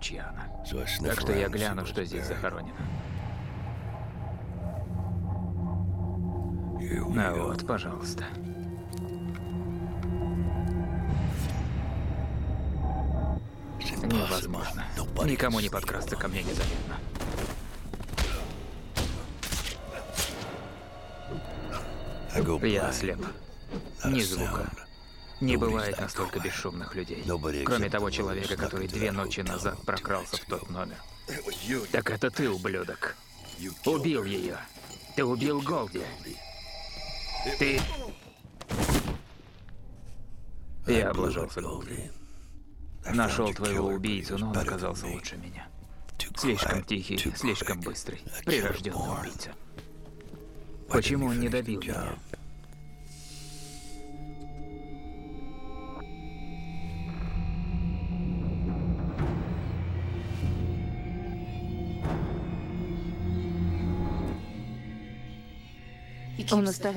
чья она. Так что я гляну, что здесь захоронено. А вот, пожалуйста. Невозможно. Nobody Никому не подкрасться ко мне незаметно. Я ослеп. A Ни звука. Не бывает настолько бесшумных людей. Кроме того человека, который две ночи назад прокрался в тот номер. You. Так это ты, ублюдок. Убил ее. Ты убил Голди. Ты... I Я облажался, Голди. Нашел твоего убийцу, но он оказался лучше меня. Слишком тихий, слишком быстрый. Прирожденный убийца. Почему он не добил меня? Он оставляет